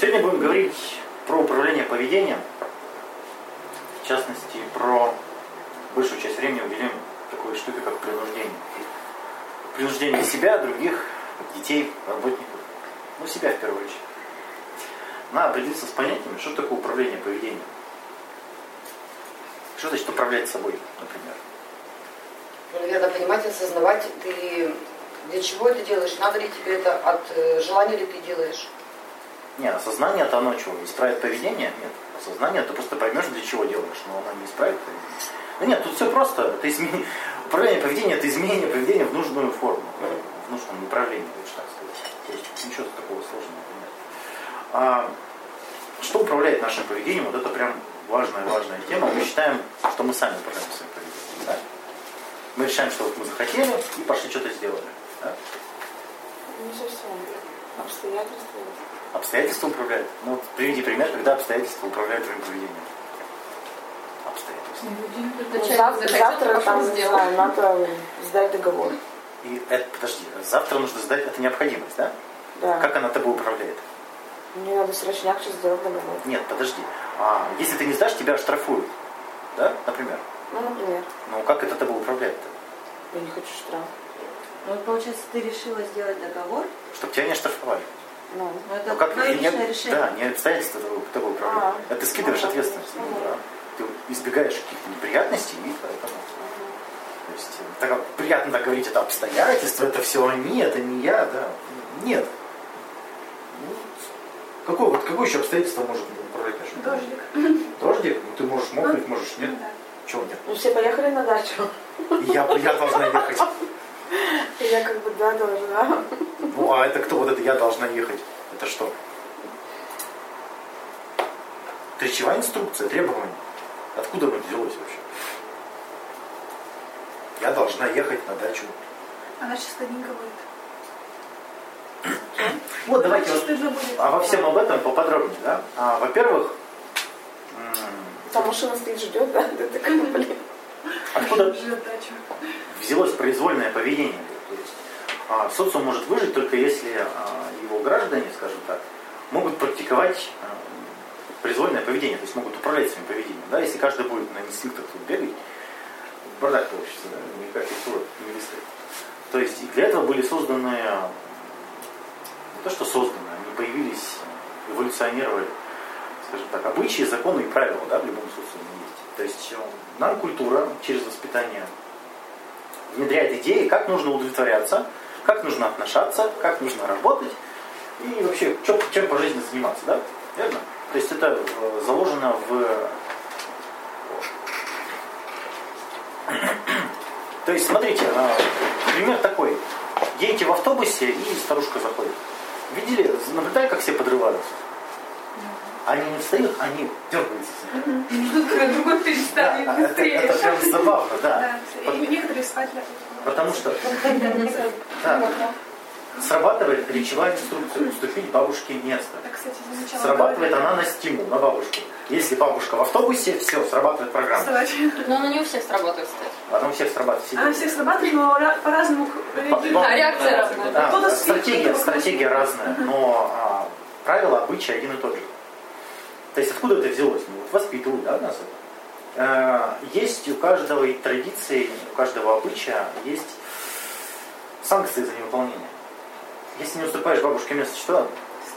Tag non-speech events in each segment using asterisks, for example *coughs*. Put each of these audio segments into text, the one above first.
Сегодня будем говорить про управление поведением, в частности, про большую часть времени уделим такой штуке, как принуждение. Принуждение себя, других, детей, работников, ну себя в первую очередь. Надо определиться с понятиями, что такое управление поведением. Что значит управлять собой, например? Ну, наверное, понимать, осознавать, ты для чего это делаешь, надо ли тебе это, от э, желания ли ты делаешь. Не, осознание это оно чего? Исправит поведение? Нет. Осознание ты просто поймешь, для чего делаешь, но оно не исправит поведение. Ну нет, тут все просто. Это измен... Управление поведением это изменение поведения в нужную форму, в нужном направлении, лучше так сказать. То есть ничего такого сложного нет. А, что управляет нашим поведением? Вот это прям важная, важная тема. Мы считаем, что мы сами управляем своим поведением. Да? Мы решаем, что вот мы захотели и пошли что-то сделали. Да? Не совсем. Обстоятельства. Обстоятельства управляют. Ну, вот приведи пример, когда обстоятельства управляют твоим поведением. Обстоятельства. Ну, завтра, завтра там, не знаю, надо сдать договор. И это, подожди, завтра нужно сдать, это необходимость, да? Да. Как она тобой управляет? Мне надо срочняк сейчас сделать договор. Нет, подожди. А, если ты не сдашь, тебя оштрафуют. Да, например? Ну, например. Ну, как это тобой управляет? Я не хочу штраф. Ну, получается, ты решила сделать договор, Чтобы тебя не оштрафовали. Ну, но это Ну, как твое не, личное решение. Да, не обстоятельства тобой, тобой управляют. А. Это ты скидываешь Ну, ответственность. ну, да. Ты избегаешь каких-то неприятностей, и поэтому... То есть, э, так приятно так говорить, это обстоятельства, это все они, это не я, да. Нет. Ну, какое, вот, какое еще обстоятельство может управлять нашим? Дождик. Дождик? Ну, ты можешь мокнуть, можешь нет. Да. Чего нет? ну все поехали на дачу. Я, я должна ехать. Я как бы, да, должна. Ну, а это кто вот это я должна ехать? Это что? Речевая инструкция, требование. Откуда оно взялось вообще? Я должна ехать на дачу. Она сейчас стыдненько будет. Вот давайте вот а во всем об этом поподробнее, да? А, во-первых, Там машина стоит, ждет, да? *laughs* Ты такая, блин. откуда взялось произвольное поведение? То есть а, социум может выжить только если а, его граждане, скажем так, могут практиковать а, произвольное поведение, то есть могут управлять своим поведением. Да? Если каждый будет на инстинктах тут бегать, бардак получится, да? никак культура не выстроит. То есть и для этого были созданы, не то что созданы, они появились, эволюционировали, скажем так, обычаи, законы и правила да, в любом социуме есть. То есть э, нам культура через воспитание внедряет идеи, как нужно удовлетворяться, как нужно отношаться, как нужно работать и вообще чё- чем по жизни заниматься, да? Верно? То есть это э, заложено в... *clears throat* То есть, смотрите, э, пример такой. Едете в автобусе, и старушка заходит. Видели, наблюдали, как все подрываются? Они не встают, они дергаются. Да, перестанет это, быстрее. это прям забавно, да. Да, и некоторые спать. Потому что да, срабатывает речевая инструкция уступить бабушке место. Срабатывает она на стимул, на бабушку. Если бабушка в автобусе, все, срабатывает программа. Но она не у всех срабатывает, кстати. Она у всех срабатывает. Она всех срабатывает, но ра- по-разному реагирует. По- А реакция разная. Да, стратегия, стратегия разная, но а, правила, обычаи один и тот же. То есть откуда это взялось? Ну, вот воспитывают, да, нас это. Э, Есть у каждого и традиции, у каждого обычая есть санкции за невыполнение. Если не уступаешь бабушке место, что?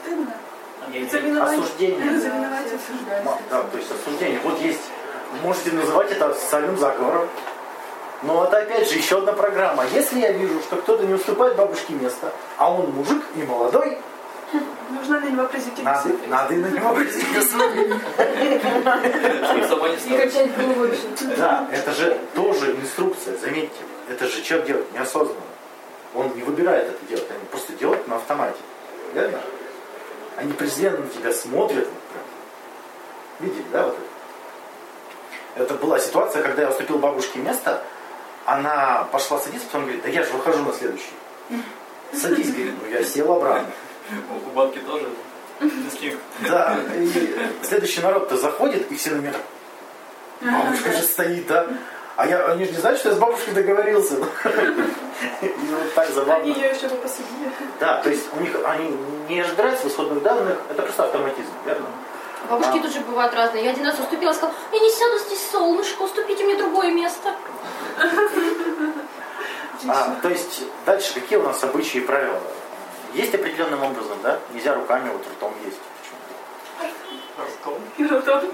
Стыдно. Завиновать. Осуждение. Ма- Да, то есть осуждение. Вот есть, можете называть это социальным заговором. Но это опять же еще одна программа. Если я вижу, что кто-то не уступает бабушке место, а он мужик и молодой, Нужно на него произвести надо, надо и на него присутствовать. Чтобы собой не И стало. качать головой. Да, это же тоже инструкция, заметьте. Это же человек делает неосознанно. Он не выбирает это делать, они просто делают на автомате. Верно? Они презренно на тебя смотрят. Видели, да, вот это? Это была ситуация, когда я уступил бабушке место, она пошла садиться, потом говорит, да я же выхожу на следующий. Садись, говорит, ну я сел обратно. У бабки тоже. Да, и следующий народ-то заходит, и все на меня бабушка же стоит, да. А я, они же не знают, что я с бабушкой договорился. И вот так Они забавно. ее еще бы посудили. Да, то есть у них они не разбираются в исходных данных, это просто автоматизм, верно? Бабушки А. тоже бывают разные. Я один раз уступила, сказала, я не сяду здесь, солнышко, уступите мне другое место. А, то есть дальше какие у нас обычаи и правила? Есть определенным образом, да? Нельзя руками, вот ртом есть. Почему? И ротом.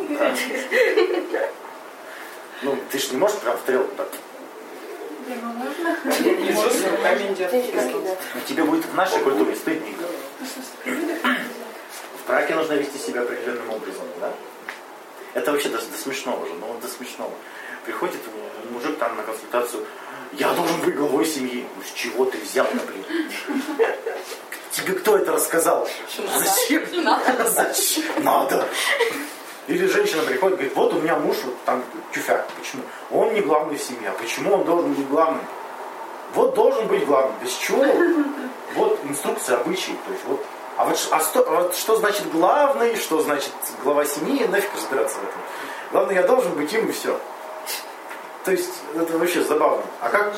Ну, ты же не можешь прям в тарелку так. Ну. Иисус руками не. Ну, тебе будет в нашей культуре стыдненько. В браке нужно вести себя определенным образом, да? Это вообще до, до смешного же, ну вот до смешного. Приходит мужик там на консультацию, я должен быть главой семьи. Ну с чего ты взял-то, блин? Тебе кто это рассказал? Зачем? Зачем? Надо. Или женщина приходит, говорит, вот у меня муж, вот там тюфяк. Почему? Он не главный в семье. А почему он должен быть главным? Вот должен быть главным. Без чего? Вот инструкция обычаи. То есть вот а вот, а что, а вот что значит главный, что значит глава семьи, нафиг разбираться в этом. Главное, я должен быть им и все. То есть это вообще забавно. А как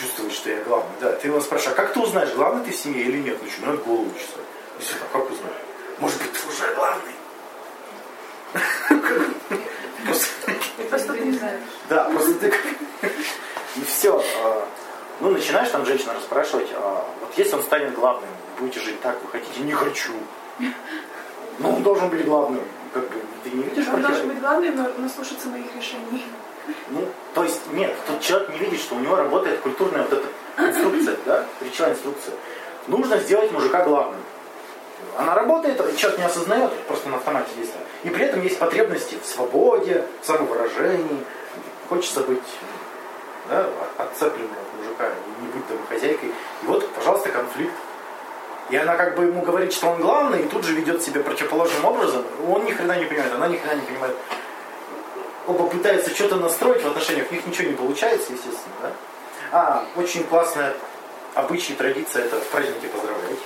чувствовать, что я главный? Да, ты его спрашиваешь, а как ты узнаешь, главный ты в семье или нет? Начинают голову чесать. Действительно, как узнать? Может быть, ты уже главный? Просто- не знаешь. Да, просто ты как... И все. Ну, начинаешь там женщина расспрашивать, а, вот если он станет главным, будете жить так, вы хотите? Не хочу. Ну, он должен быть главным. Как бы, ты не видишь Он должен быть главным, но, но слушаться моих решений. Ну, то есть, нет, тут человек не видит, что у него работает культурная вот эта инструкция, да, речевая инструкция. Нужно сделать мужика главным. Она работает, человек не осознает, просто на автомате действует. И при этом есть потребности в свободе, в самовыражении. Хочется быть да, отцепленной от мужика не быть домохозяйкой. И вот, пожалуйста, конфликт. И она как бы ему говорит, что он главный, и тут же ведет себя противоположным образом. Он ни хрена не понимает, она ни хрена не понимает. Оба пытаются что-то настроить в отношениях, у них ничего не получается, естественно, да? А, очень классная обычай и традиция это в празднике поздравлять.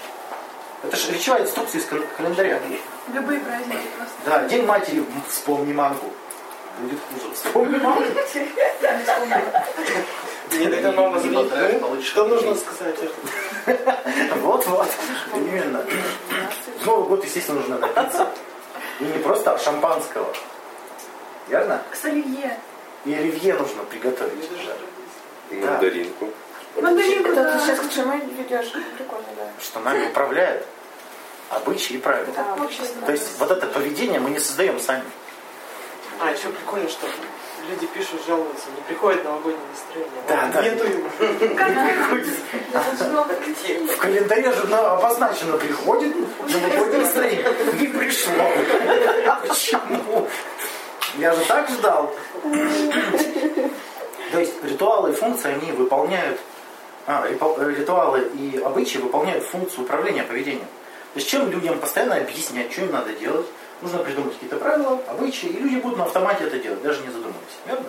Это же речевая инструкция из кал- календаря. Любые праздники просто. Да, День матери, вспомни мамку. Будет хуже. Вспомни мамку. Тогда мама получишь что нужно сказать? Вот-вот. Именно. В Новый год, естественно, нужно напиться. И не просто а шампанского. Верно? С оливье. И оливье нужно приготовить. И Да. мандаринку. Мандаринку, Это да. ты сейчас к чему ведешь? Прикольно, да. Что нами управляет обычаи и правила. Да. То есть вот это поведение мы не создаем сами. А, еще прикольно, что люди пишут, жалуются, не приходит новогоднее настроение. Да, да. *laughs* Нету его. В календаре же на- обозначено приходит новогоднее настроение. Не пришло. А почему? Я же так ждал. *laughs* То есть ритуалы и функции, они выполняют, а, э, ритуалы и обычаи выполняют функцию управления поведением. То есть чем людям постоянно объяснять, что им надо делать, нужно придумать какие-то правила, обычаи, и люди будут на автомате это делать, даже не задумываясь. Верно?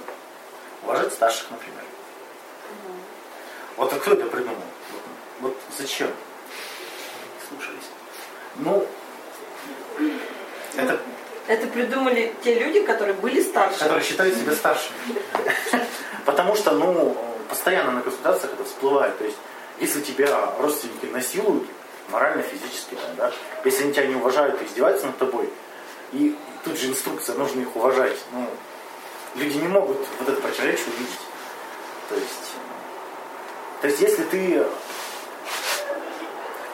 Уважать старших, например. Вот а кто это придумал? Вот, вот зачем? Слушались. Ну, это Это придумали те люди, которые были старше. которые считают себя старшими. Потому что, ну, постоянно на консультациях это всплывает. То есть, если тебя родственники насилуют, морально, физически, да, если они тебя не уважают и издеваются над тобой, и тут же инструкция, нужно их уважать. Ну, люди не могут вот это противоречие увидеть. То есть, то есть, если ты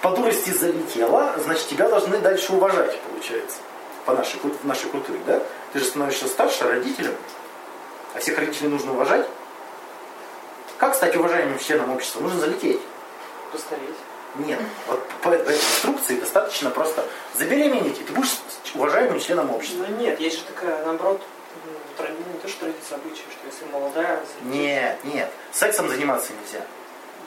по дурости залетела, значит, тебя должны дальше уважать, получается. По нашей, в нашей культуре, да? Ты же становишься старше родителем, а всех родителей нужно уважать. Как стать уважаемым членом общества? Нужно залететь. Постареть. Нет. Вот по этой инструкции достаточно просто забеременеть, и ты будешь уважаемым членом общества. Ну нет, есть же такая, наоборот, не то, что традиция обычая, что если молодая... Нет, нет. Сексом заниматься нельзя.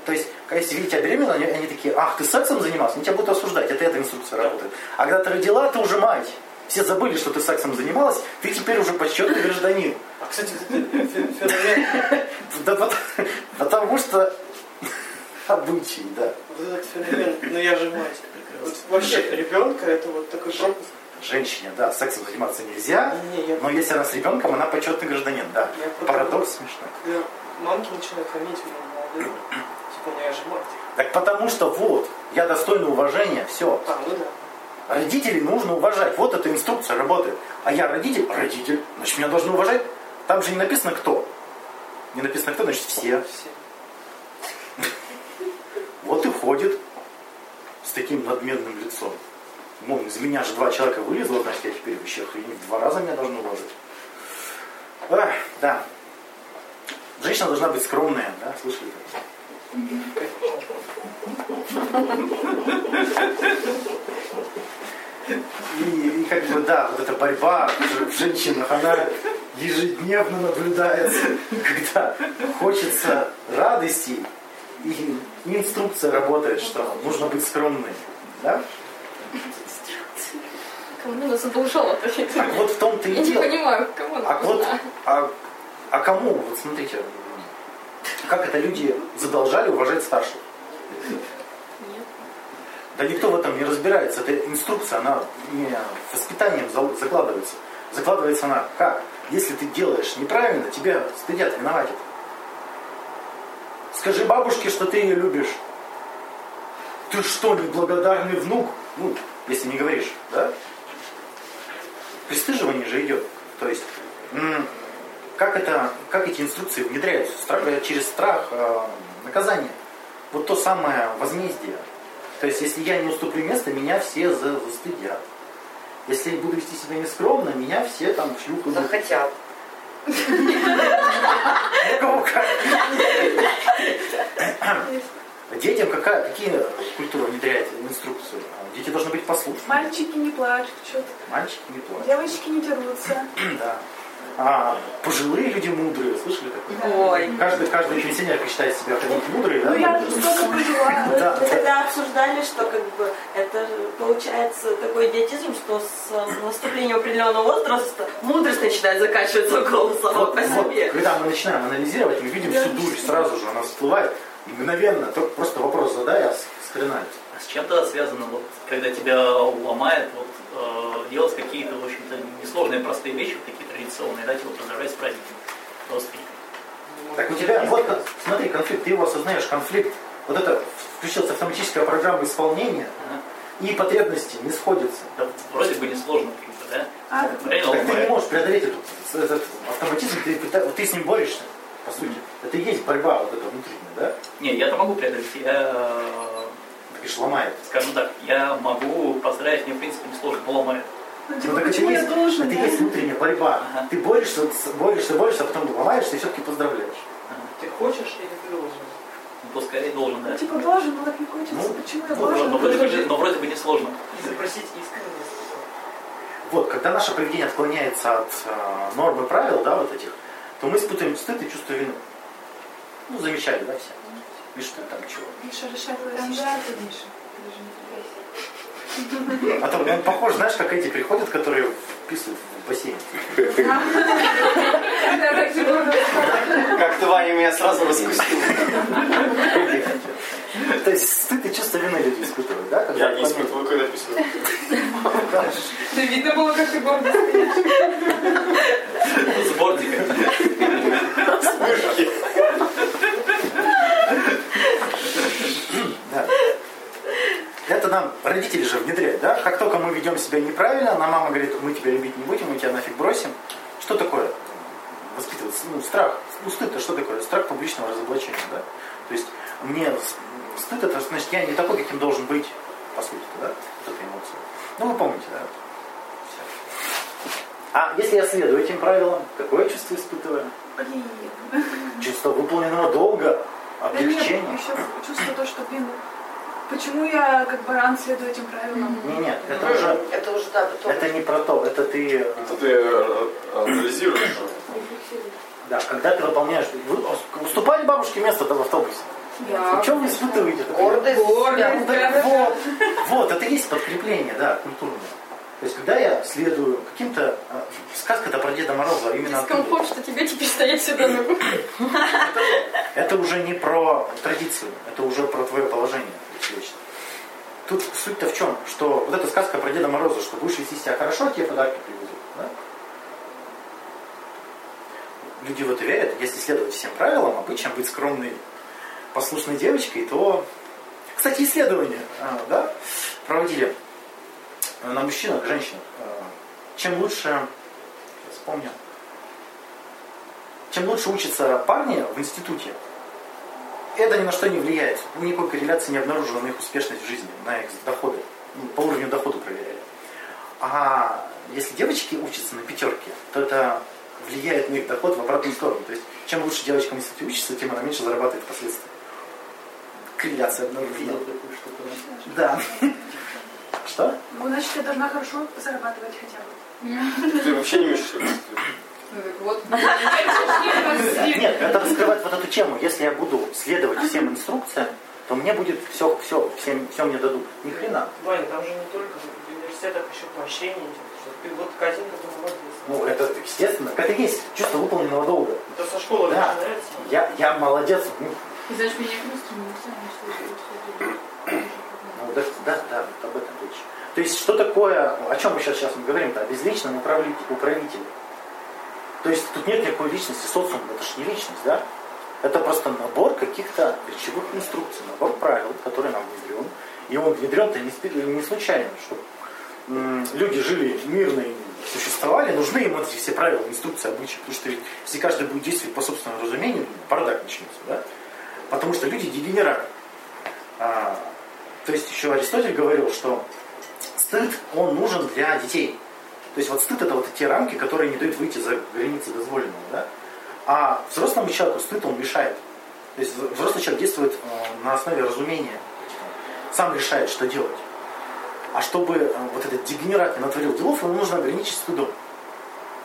То есть, когда если видят тебя беременную, они, они такие, ах, ты сексом занимался, они тебя будут осуждать. Это эта инструкция работает. А когда ты родила, ты уже мать. Все забыли, что ты сексом занималась, ты теперь уже почетный гражданин. А, кстати, *laughs* фе- феномен, потому что обычаи, да. вот этот феномен, ну я же мать. Вот вообще ребенка это вот такой пропуск женщине, да, сексом заниматься нельзя, Не, я- но если она с ребенком, она почетный гражданин, да. Я Парадокс смешной. Когда мамки начинают хамить молодые, типа, ну я же мать. Так потому что вот, я достойный уважения, все. А, ну да. Родителей нужно уважать. Вот эта инструкция работает. А я родитель, родитель, значит меня должны уважать. Там же не написано кто. Не написано кто, значит все. Все. Вот и ходит с таким надменным лицом. Мол, из меня же два человека вылезло, значит я теперь вообще охренеть, два раза меня должны уважать. Ах, да. Женщина должна быть скромная, да, слышали? И, и как бы, да, вот эта борьба в женщинах, она ежедневно наблюдается, когда хочется радости, и инструкция работает, что нужно быть скромной. Да? Кому она задолжала Так вот в том-то и Я не дело. понимаю, кому она А вот, а, а кому, вот смотрите, как это люди задолжали уважать старших? Да никто в этом не разбирается. Это инструкция, она не воспитанием за- закладывается. Закладывается она как? Если ты делаешь неправильно, тебя стыдят, виноватят. Скажи бабушке, что ты ее любишь. Ты что, неблагодарный внук? Ну, если не говоришь, да? Пристыживание же идет. То есть, как, это, как эти инструкции внедряются? Страх- через страх э, наказания. Вот то самое возмездие. То есть, если я не уступлю место, меня все за- застыдят. Если я буду вести себя нескромно, меня все там в будут. Захотят. Детям какая, какие культуры внедряет инструкцию? Дети должны быть послушны. Мальчики не плачут, что-то. Мальчики не плачут. Девочки не дерутся. Да. А пожилые люди мудрые, слышали такое? Ой. Каждый, каждый пенсионерка считает себя каким-то мудрый, да? Ну я же столько прожила. Да, Мы да. тогда обсуждали, что как бы это получается такой идиотизм, что с э, наступлением определенного возраста мудрость начинает заканчиваться около сама Вот, по вот, себе. когда мы начинаем анализировать, мы видим всю дурь сразу же, она всплывает мгновенно. Только просто вопрос задай, а с- скринать. А с чем тогда связано, вот, когда тебя ломает, вот, э, делать какие-то, в общем-то, несложные, простые вещи, вот такие традиционные, да, типа поздравлять с праздником родственников? Так у тебя, вот, смотри, конфликт, ты его осознаешь, конфликт, вот это включилась автоматическая программа исполнения, Ага. и потребности не сходятся. Да, вроде бы несложно, да? А, Реально Так ты не можешь преодолеть этот, этот автоматизм, ты, ты с ним борешься, по сути. Это и есть борьба вот эта внутренняя, да? Не, я-то могу преодолеть. Я, говоришь, ломает. скажем так, я могу поздравить, мне, в принципе, несложно, но ломает. ну Ну, типа, так это я есть, должен, это да? есть внутренняя борьба. Ага. Ты борешься, борешься, борешься, а потом ломаешься и все-таки поздравляешь. Ты хочешь или ты должен? Ну, то скорее должен, да. Ну, типа должен, но так не хочется. Ну, Почему я Ну, должен? но, вроде бы, но вроде бы несложно. И запросить искренность. Вот, когда наше поведение отклоняется от э, норм и правил, да, вот этих, то мы испытываем стыд и чувство вины. Ну, замечали, да, все? Видишь, ты там чего? Миша решает Там Миша. ты. Ты. А то он похож, знаешь, как эти приходят, которые вписывают в бассейн. Как ты, Ваня, меня сразу раскусил. То есть стыд и чувство вины люди испытывают, да? Я не испытываю, когда писаю. Да видно было, как ты гордо С бортика. Да. Это нам родители же внедряют, да? Как только мы ведем себя неправильно, нам мама говорит, мы тебя любить не будем, мы тебя нафиг бросим. Что такое? Воспитывать, ну, страх. Ну, стыд это что такое? Страх публичного разоблачения, да? То есть мне стыд это значит, я не такой, каким должен быть, по сути, да? Вот эта эмоция. Ну, вы помните, да? А если я следую этим правилам, какое чувство испытываю? Блин. Чувство выполненного долга, Да нет, облегчения. еще чувство то, что, блин, почему я как баран следую этим правилам? Не, нет, это уже Это уже, да, потом. Это не про то, это ты, э, Это ты э, анализируешь. да, когда ты выполняешь, вы уступали бабушке место в автобусе. Да. Ну, что вы испытываете? Гордость. Ну, так вот, вот, это и есть подкрепление, да, культурное. То есть, когда я следую каким-то, э, сказка-то про Деда Мороза, а именно оттуда. Дискомфорт, что тебе теперь стоять сюда ногу. *laughs* Это уже не про традицию, это уже про твое положение лично. тут суть-то в чем? Что вот эта сказка про Деда Мороза, что будешь вести себя хорошо, тебе подарки привезут. Да? Люди в это верят, если следовать всем правилам, обычно быть скромной, послушной девочкой, то... Кстати, исследования а, да, проводили на мужчинах, женщинах. А, Чем лучше, сейчас вспомню, чем лучше учатся парни в институте, это ни на что не влияет. Никакой корреляции не обнаружено на их успешность в жизни, на их доходы. Ну, По уровню дохода проверяли. А если девочки учатся на пятерке, то это влияет на их доход в обратную сторону. То есть, чем лучше девочка в институте учится, тем она меньше зарабатывает впоследствии. Корреляция обнаружена. Да. Что? Ну, значит, я должна хорошо зарабатывать хотя бы. Ты вообще не мешаешь. *laughs* Ну, вот. *laughs* Нет, это раскрывает вот эту тему. Если я буду следовать всем инструкциям, то мне будет все, все, всем, все мне дадут. Ни хрена. Ваня, там же не только в университетах еще поощрение идет. Вот картинка, ты молодец. Ну, это естественно. Это есть чувство выполненного долга. Это со школы Да. Я, я молодец. Ну, И знаешь, меня просто не устраивает, Ну, да, да, да, вот об этом речь. То есть, что такое, о чем мы сейчас, сейчас мы говорим-то, о безличном управлителе, управителе. То есть, тут нет никакой личности, социум, это же не личность, да? Это просто набор каких-то речевых инструкций, набор правил, который нам внедрен. И он внедрен-то не, случайно, чтобы люди жили мирно и существовали, нужны им эти все правила, инструкции, обычаи. Потому что если каждый будет действовать по собственному разумению, бардак начнется, да? Потому что люди дегенераты. А, то есть еще Аристотель говорил, что стыд, он нужен для детей. То есть вот стыд это вот те рамки, которые не дают выйти за границы дозволенного. Да? А взрослому человеку стыд он мешает. То есть взрослый человек действует э, на основе разумения. Сам решает, что делать. А чтобы э, вот этот дегенерат не натворил делов, ему нужно ограничить стыдом.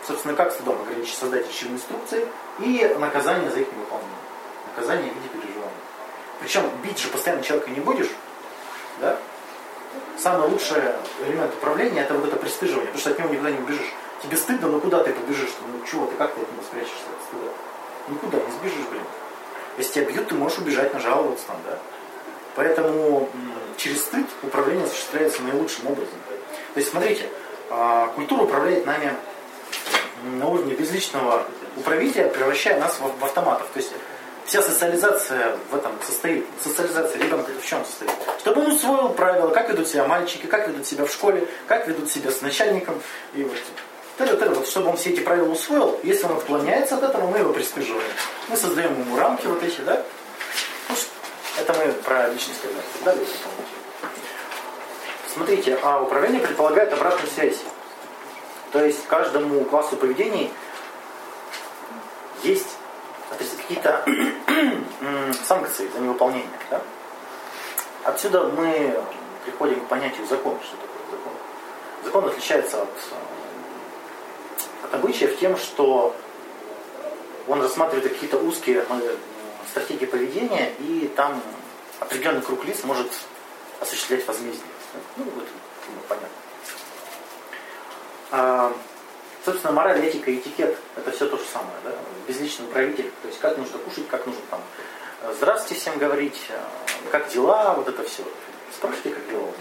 Собственно, как стыдом ограничить? Создать речевые инструкции и наказание за их невыполнение. Наказание в виде переживания. Причем бить же постоянно человека не будешь, да? Самый лучший элемент управления это вот это пристыживание, потому что от него никуда не убежишь. Тебе стыдно, но куда ты побежишь? Ну чего ты, как ты от него спрячешься от стыда? Никуда, не сбежишь, блин. Если тебя бьют, ты можешь убежать, нажаловаться там, да? Поэтому через стыд управление осуществляется наилучшим образом. То есть, смотрите, а, культура управляет нами на уровне безличного управителя, превращая нас в автоматов. То есть вся социализация в этом состоит. Социализация ребенка в чем состоит? Чтобы он усвоил правила, как ведут себя мальчики, как ведут себя в школе, как ведут себя с начальником. И вот, тыры-тыры, вот чтобы он все эти правила усвоил, если он отклоняется от этого, мы его пристыживаем. Мы создаем ему рамки вот эти, да? Ну, это мы про личность когда да. Смотрите, а управление предполагает обратную связь. То есть каждому классу поведений есть какие-то *clears throat* санкции за невыполнение. Да? Отсюда мы приходим к понятию закон. Что такое закон? Закон отличается от, э, от обычаев тем, что он рассматривает какие-то узкие э, стратегии поведения, и там определенный круг лиц может осуществлять возмездие. Ну, вот, ну, понятно. Собственно, мораль, этика и этикет – это все то же самое. Да? Безличный управитель, то есть как нужно кушать, как нужно там здравствуйте всем говорить, э, как дела, вот это все. Спрашивайте, как дела у него.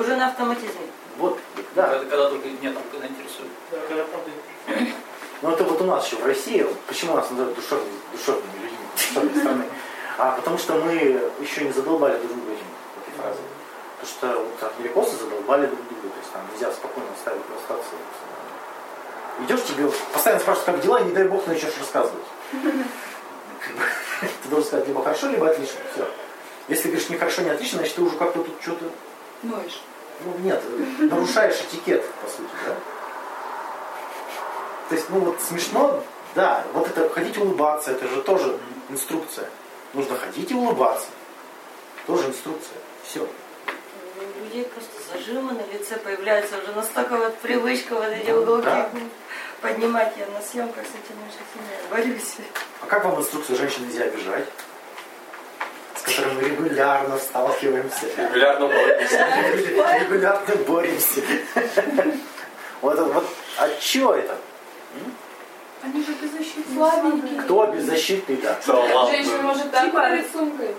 Уже на автоматизме. Вот, да. Когда, когда только нет, когда интересует. Да, когда правда. Ну это вот у нас еще в России, почему нас называют душевными, душевными людьми душевной страны? А потому что мы еще не задолбали друг друга этим, этой фразой. Потому что вот америкосы задолбали друг друга, то есть там нельзя спокойно оставить расстаться. Вот. Идешь тебе, постоянно спрашивают, как дела, и не дай бог начнешь рассказывать. *laughs* Ты должен сказать либо хорошо, либо отлично. Все. Если говоришь не хорошо, не отлично, значит ты уже как-то тут что-то Ноешь. ну нет, нарушаешь этикет, по сути, да? То есть, ну вот смешно, да, вот это ходить улыбаться, это же тоже инструкция. Нужно ходить и улыбаться. Тоже инструкция. Все. Людей просто зажимы на лице появляются уже настолько вот привычка вот эти уголки Да. поднимать. Я на съемках с этим очень сильно борюсь. А как вам инструкцию женщин нельзя обижать? С которой мы регулярно сталкиваемся. Регулярно боремся. Регулярно боремся. Вот, это вот, а чё это? Они же беззащитные. Слабенькие. Кто беззащитный-то? Да. Женщина может так Типа- парить сумкой.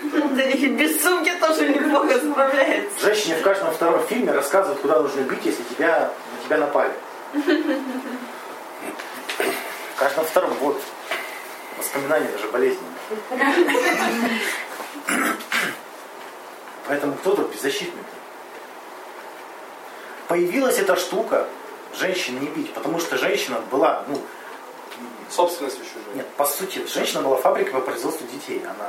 Да и без сумки тоже неплохо справляется. Женщине в каждом втором фильме рассказывают, куда нужно бить, если тебя, на тебя напали. В каждом втором вот воспоминания даже болезненные. Поэтому кто тут беззащитный? Появилась эта штука женщин не бить, потому что женщина была, ну, Собственностью чужой. нет, по сути, женщина была фабрикой по производству детей. Она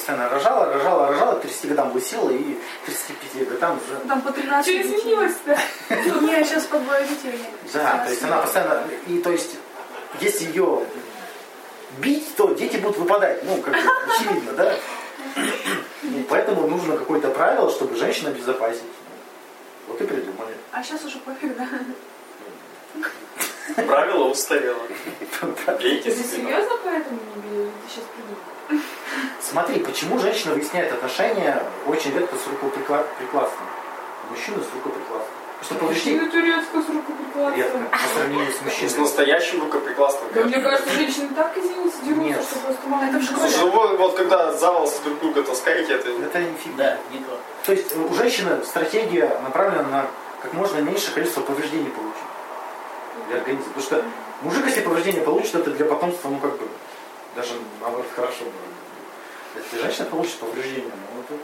постоянно рожала, рожала, рожала, к 30 годам высела и к 35 годам уже Там по 13 Что изменилось-то? Не, сейчас по двое детей. Да, то есть она постоянно, и то есть, если ее бить, то дети будут выпадать, ну, как бы, *laughs* очевидно, да? И поэтому нужно какое-то правило, чтобы женщина обезопасить. Вот и придумали. А сейчас уже пофиг, да? Правило устарело. *laughs* Бейте Ты серьезно поэтому не били? Ты сейчас придумал? Смотри, почему женщина выясняет отношения очень редко с рукоприкладством. Мужчины с рукоприкладством. Что повреждение Почему турецкую с редко рукоприкладством? по сравнению с С мужчиной. настоящим рукоприкладством. Да мне кажется, женщины так, извините, дерутся, Нет. что просто мало не Слушай, ну вот, вот когда за волосы друг друга таскаете, это Это не фигня. Да, не то. То есть у женщины стратегия направлена на как можно меньшее количество повреждений получить для организма. Потому что мужик, если повреждения получит, это для потомства, ну как бы, даже наоборот хорошо. Если женщина получит повреждения, ну это,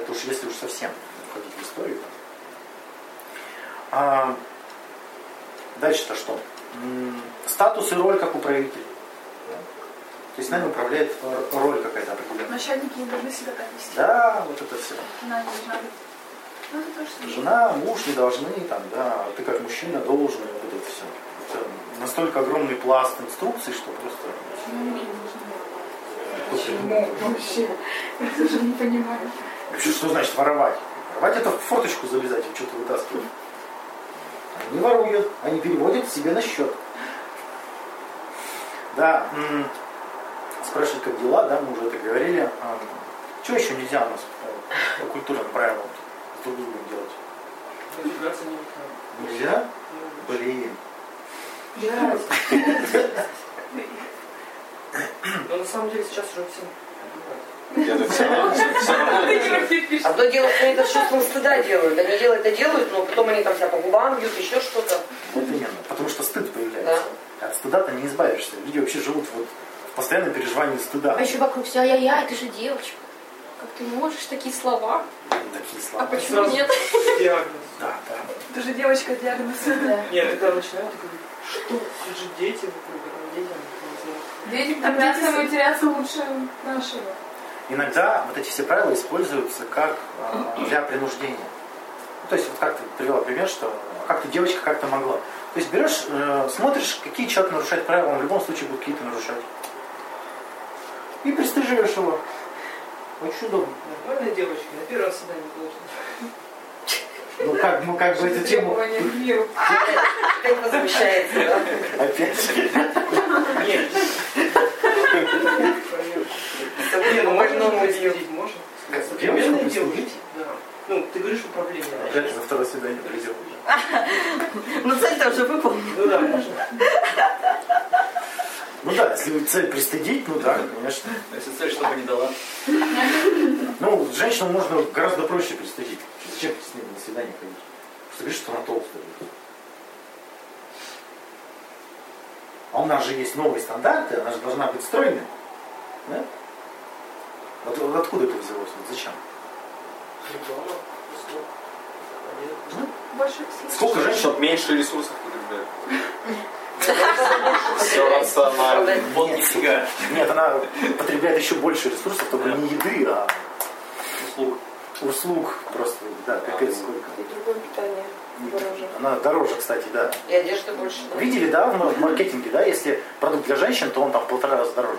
это уж если уж совсем входить в историю. А, дальше-то что? Статус и роль как у правителей. Да? То есть нами управляет роль какая-то определенная. Начальники не должны себя так вести. Да, вот это все. Она не должна быть. Ну, это смешно. Жена, муж не должны, там, да, ты как мужчина должен, вот это все. Это настолько огромный пласт инструкций, что просто... Ну, вообще. Я даже не понимаю. Вообще, что значит воровать? Воровать это в форточку залезать и что-то вытаскивать. Они воруют, они переводят себе на счет. Да, спрашивают, как дела, да, мы уже это говорили. Что еще нельзя у нас по, культурным правилам с друг другом делать? Нельзя? Блин. Да. *laughs* Но на самом деле сейчас уже все *laughs* Ты пишешь. Одно дело, что они это с чувством стыда делают. Они делают это делают, но потом они там себя по губам бьют, еще что-то. Вот именно. Потому что стыд появляется. От стыда-то не избавишься. Люди вообще живут вот в постоянном переживании стыда. А еще вокруг все, ай-яй-яй, ты же девочка. Как ты можешь такие слова? Такие А слова. почему Сразу нет? диагноз. Да, да. Ты же девочка диагноз. Нет, когда начинают говорить, что тут же дети вокруг, это дети, тогда матерятся лучше нашего. Иногда вот эти все правила используются как э, для принуждения. Ну, то есть, вот как ты привела пример, что как-то девочка как-то могла. То есть берешь, э, смотришь, какие человек нарушает правила, он в любом случае будет какие-то нарушать. И пристыживаешь его. Очень удобно. Нормальная девочка, на первый раз свидание должна. Ну как, ну как бы эту тему. Опять возвращается, да? опять. Нет. Не, ну можно можно новую можно? Пристыдить? девушка. Да. Ну, ты говоришь управление. Опять на второе свидание придем. Ну, цель-то уже выполнена. Ну да, можно. Ну да, если цель пристыдить, ну да, конечно. Если цель, чтобы не дала. Ну, женщину можно гораздо проще пристыдить. Зачем с ней на свидание ходить? Просто говоришь, что она толстая. А у нас же есть новые стандарты, она же должна быть стройной. Да? Вот, вот откуда это взялось? Вот зачем? Реклама. Больше Сколько женщин? Меньше ресурсов потребляет. *laughs* Все рационально. Вот Нет. нифига. Нет, она потребляет еще больше ресурсов, только не еды, а Услуг. Услуг. Просто, да, капец сколько. И другое питание дороже. Она дороже, кстати, да. И одежда больше. да. Видели, да, в маркетинге, да, если продукт для женщин, то он там в полтора раза дороже.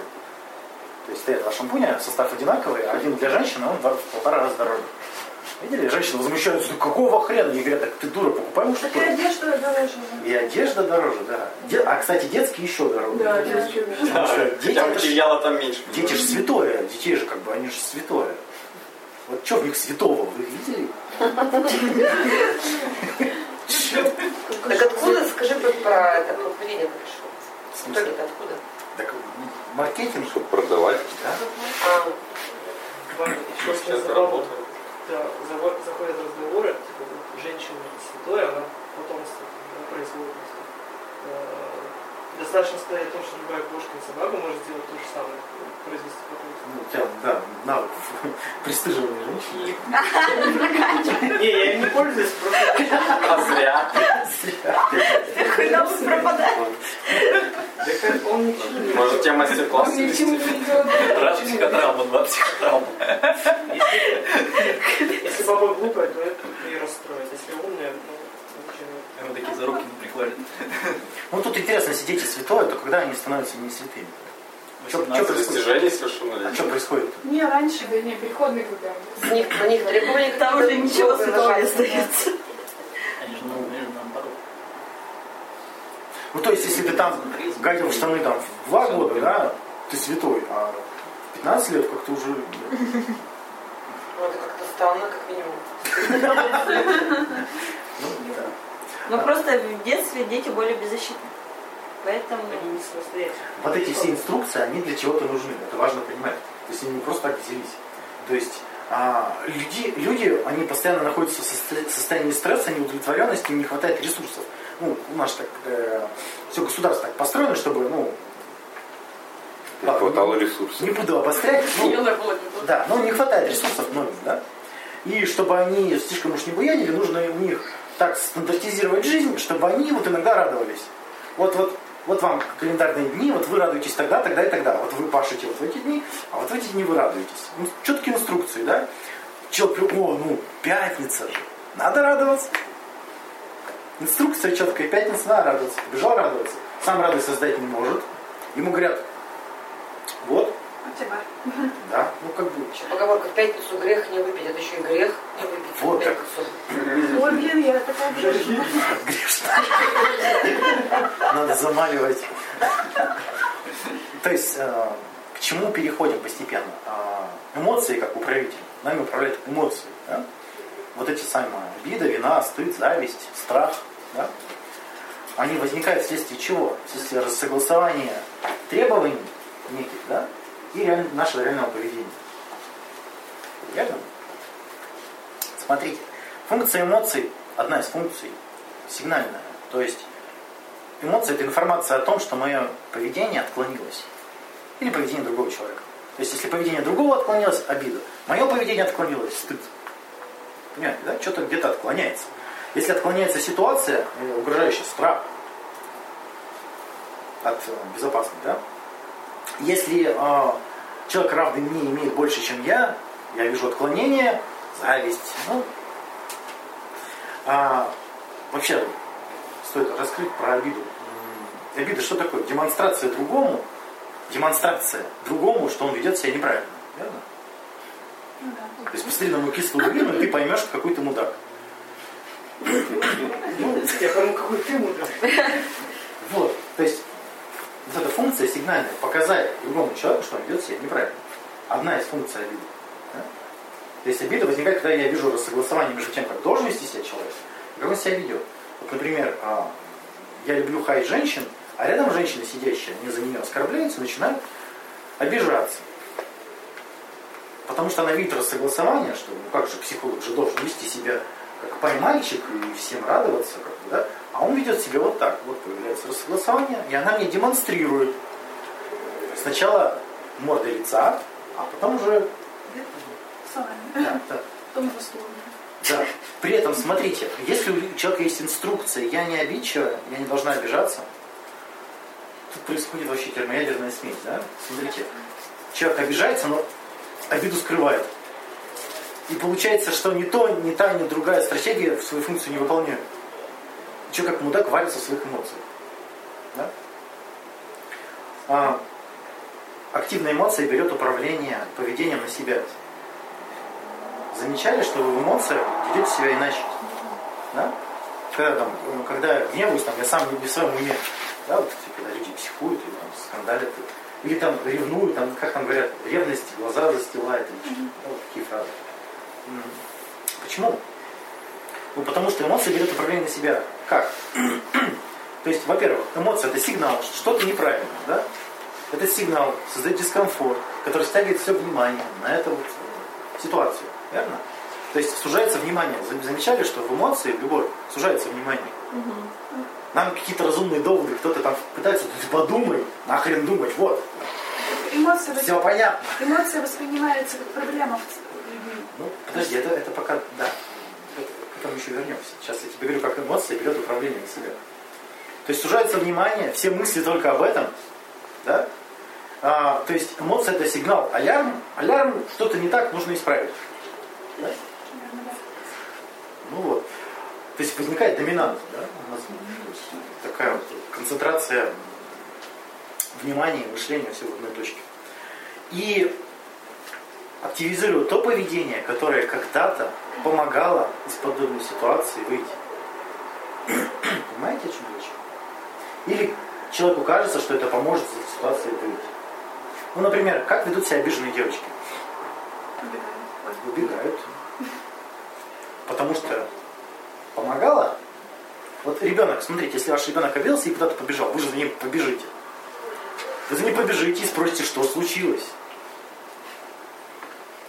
То есть стоят два шампуня, состав одинаковый, а один для женщин, а он в полтора раза дороже. Видели, женщины возмущаются, ну какого хрена? И говорят, так ты дура, покупай уж Так и одежда дороже. И одежда дороже, да. Де- А, кстати, детские еще дороже. Да, детские Потому что дети, Хотя это ж- там меньше. дети же святое, детей же как бы, они же святое. Вот что в них святого, вы видели? Так откуда, скажи про, про это, поведение пришло? Кто это, откуда? Так, маркетинг, Чтобы продавать. да? А, Сейчас работает. да, заходят разговоры, типа, вот, женщина святое, она потомство производит. Э, Достаточно сказать о том, что любая кошка и собака может сделать то же самое, произвести потомство. Ну, у тебя, да, навык *laughs* пристыживания женщины. *laughs* Не, я им не пользуюсь, просто *laughs* А зря. Какой навык пропадает. ничего Может, тебе мастер-класс Он ни к вести? чему не идет. Раз психотравма, два психотравма. Если, если баба глупая, то это и расстроит. Если умная, ну, такие за руки не прикладят. Ну тут интересно, если дети святое, то когда они становятся не святыми? Чё- чё 18 происходит? Достижение А что происходит? Не, раньше, да не, переходный когда. С них, на них требования Там уже ничего святого не остается. Они же, ну, они же наоборот. Ну то есть, если ты там гадил в штаны там в два года, да, ты святой, а в 15 лет как-то уже... Ну, это как-то странно, как минимум. Ну. Но просто в детстве дети более беззащитны. Поэтому Они не самостоятельны. Вот эти все инструкции, они для чего-то нужны, это важно понимать. То есть они не просто так взялись. То есть а, люди, люди, они постоянно находятся в состо- состоянии стресса, неудовлетворенности, им не хватает ресурсов. Ну, у нас так, все государство так построено, чтобы, ну, Не хватало ресурсов. не буду обострять, ну, да, но не хватает ресурсов многим, да. И чтобы они слишком уж не буянили, нужно у них так стандартизировать жизнь, чтобы они вот иногда радовались. Вот, вот, вот вам календарные дни, вот вы радуетесь тогда, тогда и тогда. Вот вы пашете вот в эти дни, а вот в эти дни вы радуетесь. Ну, четкие инструкции, да? Человек, о, ну, пятница же, надо радоваться. Инструкция четкая, пятница надо радоваться. Побежал радоваться. Сам радость создать не может. Ему говорят, вот, Да, ну как бы, Еще поговорка в пятницу грех не выпить, это еще и грех не выпить Вот в так. пятницу. Ой, блин, я такая грешная. грешно. Надо замаливать. То есть, э, к чему переходим постепенно? А, Эмоции, как управитель, нами управляют эмоции. да? Вот эти самые обида, вина, стыд, зависть, страх. да? Они возникают вследствие чего? Вследствие рассогласования требований неких, да? И реаль- нашего реального поведения. Верно? Смотрите, функция эмоций, одна из функций, сигнальная. То есть эмоция это информация о том, что мое поведение отклонилось. Или поведение другого человека. То есть если поведение другого отклонилось, обида. Мое поведение отклонилось, стыд. Понимаете, да? Что-то где-то отклоняется. Если отклоняется ситуация, э, угрожающая страх от э, безопасности, да? Если э, человек равный мне имеет больше, чем я, я вижу отклонение, зависть. Ну, а, вообще, стоит раскрыть про обиду. Обида что такое? Демонстрация другому, демонстрация другому, что он ведет себя неправильно. Верно? Ну да. То есть посмотри на мою кислую глину, и ты поймешь, что какой ты мудак. Я пойму, какой ты мудрый. Вот. То есть вот эта функция сигнальная, показать другому человеку, что он ведет себя неправильно. Одна из функций обиды. да? То есть обида возникает, когда я вижу рассогласование между тем, как должен вести себя человек, и как он себя ведет. Вот, например, а, я люблю хаять женщин, а рядом женщина, сидящая, мне за нее оскорбляется, начинает обижаться. Потому что она видит рассогласование, что ну как же психолог же должен вести себя как поймальчик и всем радоваться, как бы, да? А он ведет себя вот так. Вот появляется рассогласование, и она мне демонстрирует сначала мордой лица, а потом уже да, да, Потом уже стул. да. При этом, смотрите, если у человека есть инструкция, я не обидчивая, я не должна обижаться, тут происходит вообще термоядерная смесь, да? Смотрите, человек обижается, но обиду скрывает. И получается, что ни то, ни та, ни другая стратегия свою функцию не выполняют. Человек как мудак варится в своих эмоциях. Да? А, активная эмоция берет управление поведением на себя. Замечали, что вы в эмоциях ведете себя иначе? Да? Когда, там, э, когда гневаюсь, там, я сам не в своем уме. Да, вот, эти, когда люди психуют или там, скандалят. Или там ревнуют, там, как там говорят, ревность глаза застилает. Или что-то. Да, вот такие фразы. Почему? Ну, потому что эмоции берет управление на себя. Как? *clears throat* То есть, во-первых, эмоция это сигнал, что что-то неправильно, да? Это сигнал создает дискомфорт, который стягивает все внимание на это вот ситуацию, верно? То есть сужается внимание. Зам- Замечали, что в эмоции, в любой, сужается внимание. Нам какие-то разумные доводы, кто-то там пытается, «Ты подумай, нахрен думать, вот, Эмоции, все понятно. эмоция воспринимается как проблема людьми. Ну, подожди, это, это пока, да, этому еще вернемся. Сейчас я тебе говорю, как эмоция берет управление на себя. То есть сужается внимание, все мысли только об этом, да? А, то есть эмоция это сигнал, алярм, алярм, что-то не так, нужно исправить. Да? Ну вот. То есть возникает доминант, да? У нас такая вот концентрация внимания, мышления, все в одной точке. И активизирует то поведение, которое когда-то помогало из подобной ситуации выйти. Понимаете, о чем речь? Или человеку кажется, что это поможет из этой ситуации выйти. Ну, например, как ведут себя обиженные девочки? Убегают. Потому что помогало. Вот ребенок, смотрите, если ваш ребенок обиделся и куда-то побежал, вы же за ним побежите. Вы за ним побежите и спросите, что случилось.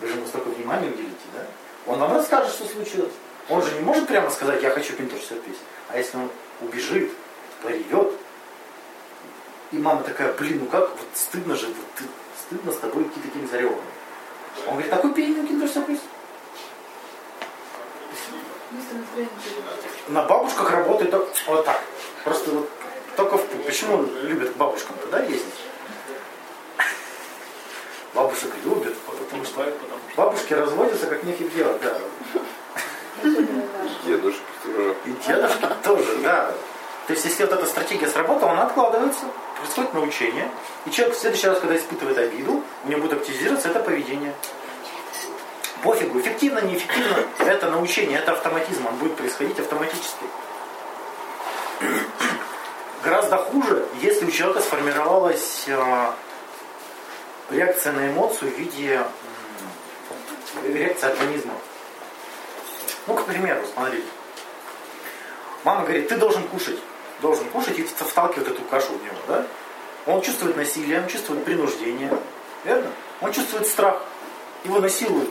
Вы же ему столько внимания уделите, да? Он вам расскажет, что случилось. Он же не может прямо сказать, я хочу пинтур-сюрприз. А если он убежит, поревет, и мама такая, блин, ну как, вот стыдно же, вот ты, стыдно с тобой идти таким заревом. Он говорит, такой пей киндер-сюрприз. На бабушках работает вот так. Просто вот только в путь. Почему любят бабушкам туда ездить? Бабушек любят, потому что потому что бабушки разводятся как нефиг делать, да. Дедушка тоже. И дедушки тоже, да. То есть, если вот эта стратегия сработала, она откладывается, происходит научение, и человек в следующий раз, когда испытывает обиду, у него будет активизироваться это поведение. Пофигу, эффективно, неэффективно, это научение, это автоматизм, он будет происходить автоматически. Гораздо хуже, если у человека сформировалась э, реакция на эмоцию в виде м, реакции организма. Ну, к примеру, смотрите. Мама говорит, ты должен кушать. Должен кушать и вталкивает эту кашу в него, да? Он чувствует насилие, он чувствует принуждение. Верно? Он чувствует страх. Его насилуют.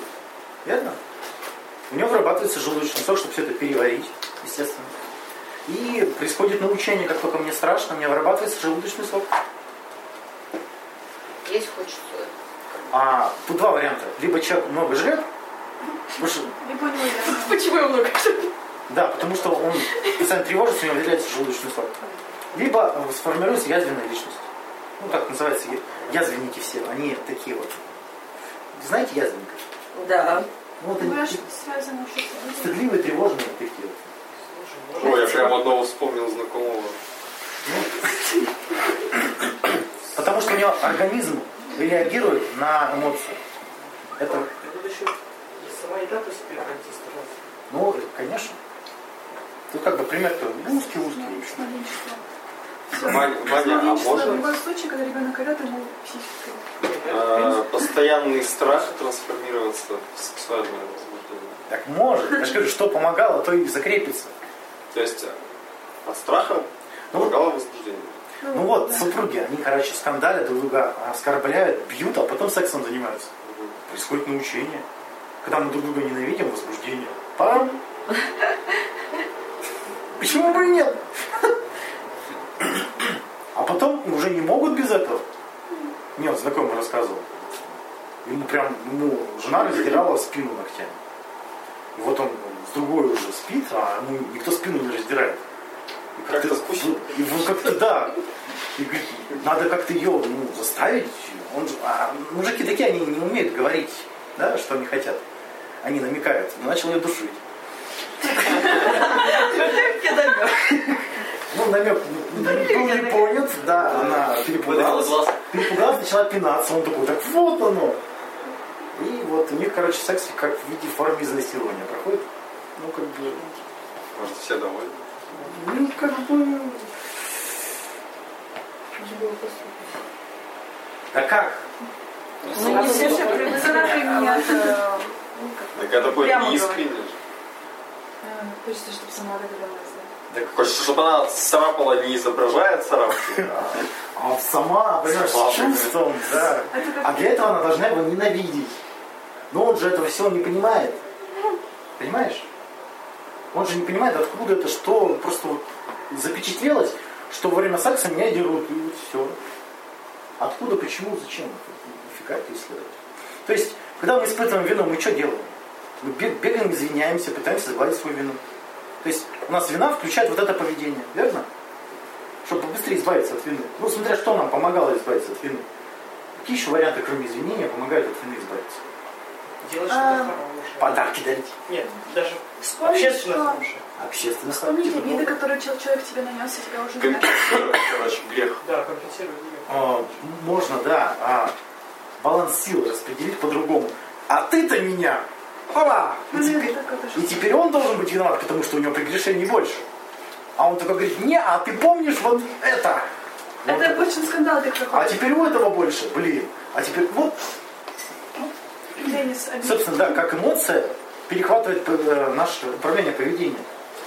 Верно? У него вырабатывается желудочный сок, чтобы все это переварить, естественно. И происходит научение, как только мне страшно, у меня вырабатывается желудочный сок. Есть хочется. А тут два варианта. Либо человек много жрет, потому что. *laughs* Почему я много Да, потому что он постоянно тревожится, у него выделяется желудочный сок. Либо э, сформируется язвенная личность. Ну, так называется, язвенники все. Они такие вот. Знаете язвенников? Да. Ну, вот они стыдливые, тревожные такие вот. Ой, я прям одного вспомнил знакомого. *coughs* Потому что у него организм реагирует на эмоцию. Это, еще сама еда ну, конечно. Тут как бы пример-то узкий-узкий. Ваня, Ваня, а можно любом случае, когда ребенок орет, ему психика. э, постоянный страх трансформироваться в сексуальное возбуждение? Так может. Я же говорю, что помогало, то и закрепится. То есть э, от страха Ну, помогало? Ну вот, супруги, они, короче, скандалят друг друга, оскорбляют, бьют, а потом сексом занимаются. Происходит научение. Когда мы друг друга ненавидим, возбуждение. Пам! Почему бы и нет? А потом уже не могут без этого. Мне вот знакомый рассказывал. Ему прям, ему жена раздирала спину ногтями. И вот он с другой уже спит, а ему никто спину не раздирает. И Как-то скучно. И вот как-то да. И говорит, надо как-то ее ну, заставить. Он же, а мужики такие, они не умеют говорить, да, что они хотят. Они намекают. И начал ее душить. Ну, намек ну, был не понят, да, она перепугалась. Перепугалась, начала пинаться. Он такой, так вот оно. И вот у них, короче, секс как в виде формы изнасилования проходит. Ну, как бы, Может, все довольны? Ну, как бы... Да как? Ну, не все же Здоровый меня. Так это будет Прямо искренне же. А, Хочется, чтобы сама догадалась. да. Так, Хочется, чтобы она царапала, не изображает царапку, а а сама, понимаешь, с чувством, да. А для этого она должна его ненавидеть. Но он же этого всего не понимает. Понимаешь? Он же не понимает, откуда это, что просто вот запечатлелось, что во время секса меня дерут, и вот все. Откуда, почему, зачем? Нифига это исследовать. То есть, когда мы испытываем вину, мы что делаем? Мы бег- бегаем, извиняемся, пытаемся сгладить свою вину. То есть у нас вина включает вот это поведение, верно? Чтобы побыстрее избавиться от вины. Ну, смотря что нам помогало избавиться от вины. Какие еще варианты, кроме извинения, помогают от вины избавиться? Делать А, что-то хорошее. Подарки дарить. Нет, даже Вспомнить, общественно что... хорошее. Общественно. Вспомнить типа, обиды, ну, которые чел- человек тебе нанес, и тебя уже не Компенсировать, короче, грех. Да, компенсировать грех. а, можно, да, а, баланс сил распределить по-другому. А ты-то меня! Хола! И Ну, теперь, это и теперь он должен быть виноват, потому что у него прегрешений больше. А он только говорит, не, а ты помнишь вот это? Вот Это очень скандал, как А теперь у этого больше, блин. А теперь вот, Денис, обид. собственно, да, как эмоция перехватывает э, наше управление поведением.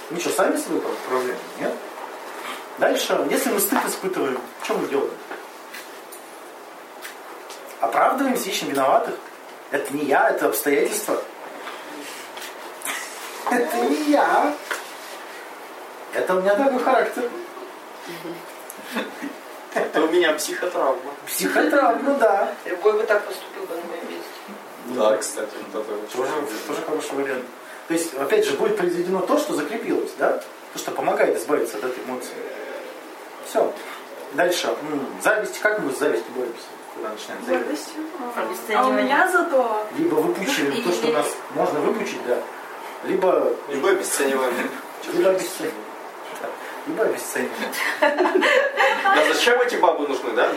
Мы что, сами свое управляем? Нет? Дальше, если мы стыд испытываем, что мы делаем? Оправдываемся, ищем виноватых. Это не я, это обстоятельства. Это не я. Это у меня такой характер. Это у меня психотравма. Психотравма, да. Любой бы так поступил бы на моем месте. Да, кстати, вот это Тоже, тоже хороший вариант. То есть, опять же, будет произведено то, что закрепилось, да? То, что помогает избавиться от этой эмоции. Все. Дальше. М, Зависть. Как мы с завистью боремся, когда начинаем завидовать? Гордостью. А у меня зато Либо выпучиваем то, что у нас можно выпучить, да. Либо, Либо обесцениваем. либо обесцениваем. Либо обесцениваем. Да зачем эти бабы нужны, да?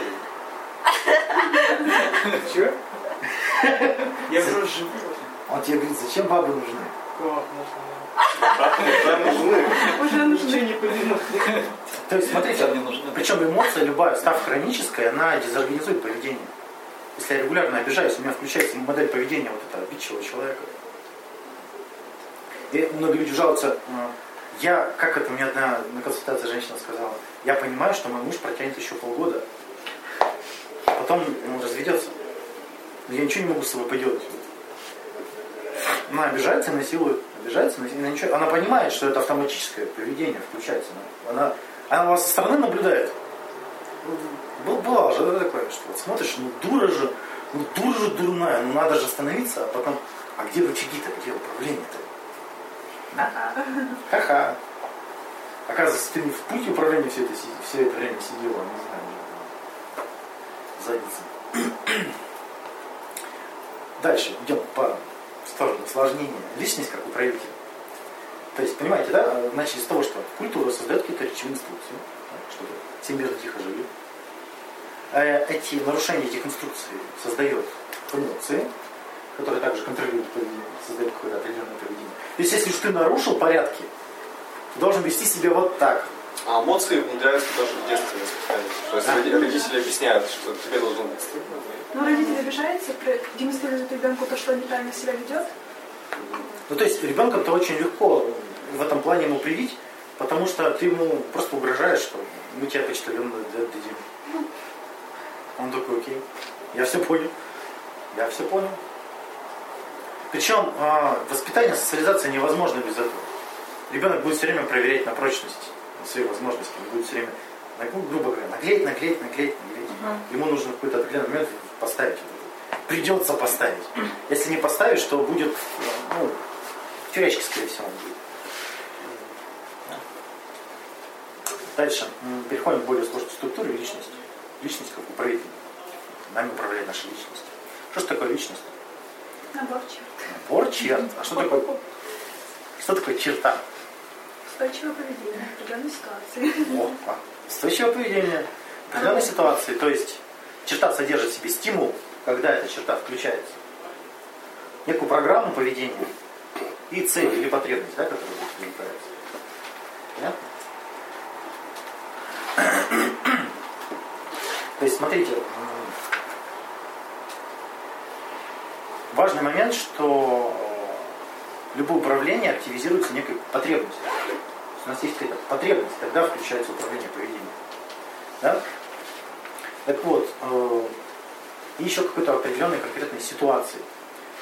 Чего? Я уже живу. Он тебе говорит, зачем бабы нужны? Да, нужны. уже нужны. не понимаю. То есть, смотрите, причем эмоция любая, став хронической, она дезорганизует поведение. Если я регулярно обижаюсь, у меня включается модель поведения вот этого обидчивого человека. И многие люди жалуются, я, как это мне одна на консультации женщина сказала, я понимаю, что мой муж протянет еще полгода, потом он разведется. Но я ничего не могу с собой поделать. Она обижается насилует. Обижается, насилует. Она, ничего- она понимает, что это автоматическое поведение включается. Она, она вас со стороны наблюдает. Был, бывало же да, такое, что вот смотришь, ну дура же, ну дура же дурная, ну надо же остановиться, а потом, а где рычаги-то, где управление-то? Ха-ха. Оказывается, ты не в пульте управления все это, все это время сидела, не знаю. Задница. Дальше идем по стороне усложнения. Личность как управитель. То есть, понимаете, да, начали с того, что культура создает какие-то речевые инструкции, чтобы все мирно тихо жили. Э, Эти нарушения этих инструкций создает эмоции, которые также контролируют поведение, создают какое-то определенное поведение. То есть, если уж ты нарушил порядки, ты должен вести себя вот так. А эмоции внедряются даже в детстве воспитании. То есть роди- родители объясняют, что тебе должно быть стыдно. Но Ну, родитель обижается, при- демонстрирует ребенку то, что он неправильно себя ведет. Ну, то есть, ребенка-то очень легко в этом плане ему привить, потому что ты ему просто угрожаешь, что мы тебя почтальон дадим. Он такой, окей, я все понял. Я все понял. Причем э, воспитание, социализация невозможна без этого. Ребенок будет все время проверять на прочность свои возможности. Он будет все время, ну, грубо говоря, наглеть, наглеть, наглеть, наглеть. Ему нужно в какой-то определенный момент поставить. Придется поставить. Если не поставишь, то будет, ну, в тюрячке, скорее всего, он будет. Да. Дальше. Переходим к более сложной структуре личности. Личность как управитель. Нами управляет наша личность. Что же такое личность? Набор черт. Набор черт. А что такое, что такое черта? Устойчивое поведение в определенной ситуации. О, а, устойчивое поведение в определенной ситуации. То есть черта содержит в себе стимул, когда эта черта включается. Некую программу поведения и цель или потребность, да, которая будет возникается. Понятно? То есть, смотрите, важный момент, что любое управление активизируется некой потребностью. У нас есть какая-то потребность, тогда включается управление поведением. Да? Так вот, э, и еще какой-то определенной конкретной ситуации.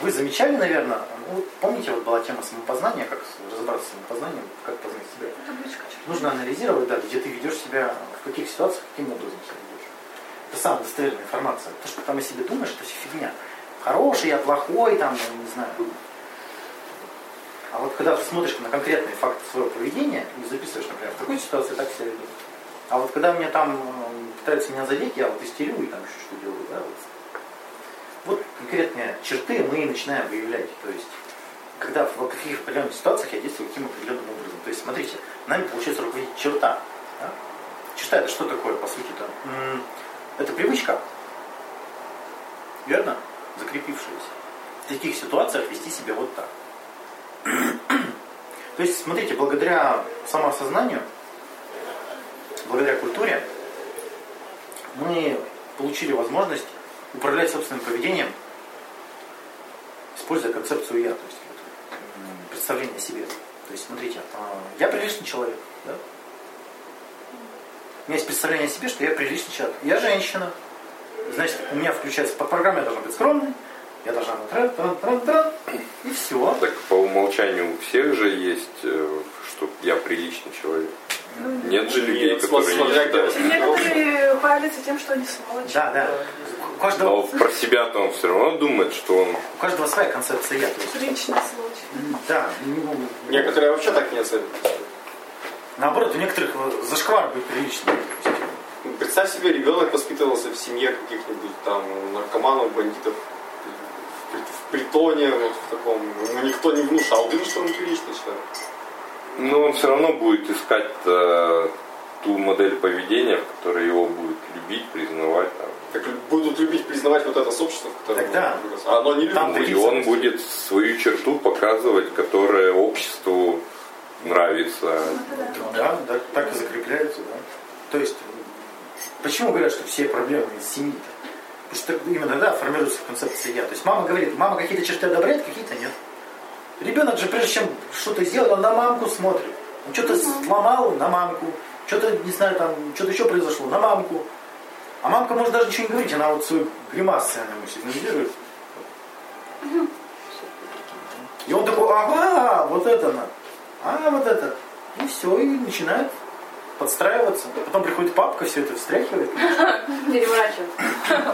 Вы замечали, наверное, ну, помните, вот была тема самопознания, как разобраться с самопознанием, как познать себя. Нужно анализировать, да, где ты ведешь себя, в каких ситуациях, каким образом себя ведешь. Это самая достоверная информация. То, что ты там о себе думаешь, это все фигня. Хороший, я плохой, там, я не знаю. А вот когда ты смотришь на конкретные факты своего поведения и записываешь, например, в такой ситуации так себя веду. А вот когда мне там пытаются меня задеть, я вот истерю и там еще что делаю, да, вот. Вот конкретные черты мы и начинаем выявлять. То есть, когда в каких определенных ситуациях я действую каким определенным образом. То есть, смотрите, нами получается руководить черта. Да? Черта это что такое, по сути-то? Это привычка, верно? Закрепившаяся. В таких ситуациях вести себя вот так. То есть, смотрите, благодаря самоосознанию, благодаря культуре, мы получили возможность управлять собственным поведением, используя концепцию я, то есть представление о себе. То есть, смотрите, а, я приличный человек, да? У меня есть представление о себе, что я приличный человек. Я женщина. Значит, у меня включается по программе, я должна быть скромной, я должна тран тран тран тран и все. Так по умолчанию у всех же есть, э, что я приличный человек. Нет же людей, Нет, которые не считают. Некоторые хвалятся тем, что они сволочи. Да, да. У каждого, Но про себя-то он все равно думает, что он у каждого своя концепция я. Сволочи. м, да, ну, Некоторые вообще так не оценивают. наоборот, у некоторых э, зашквар быть приличным. То есть, Ну, Представь себе, ребенок воспитывался в семье каких-нибудь там наркоманов, бандитов, притоне, вот в таком. Ему никто не внушал, да что он приличный человек. Но он все равно будет искать э, ту модель поведения, в которой его будет любить, признавать. Там. Как будут любить признавать вот это сообщество, в котором Тогда он вырос. А оно не любит. там И таких он будет свою черту показывать, которая обществу нравится. Да, да, так и закрепляются, да. То есть, почему говорят, что все проблемы из семьи Потому что именно тогда формируется концепция я. То есть мама говорит, мама какие-то черты одобряет, какие-то нет. Ребенок же, прежде чем что-то сделать, он на мамку смотрит. Он что-то сломал на мамку, что-то, не знаю, там, что-то еще произошло, на мамку. А мамка может даже ничего не говорить, она вот свой гримасы она ему сигнализирует. И он такой, ага, вот это она. А, вот это. И все, и начинает подстраиваться. Потом приходит папка, все это встряхивает. Переворачивать.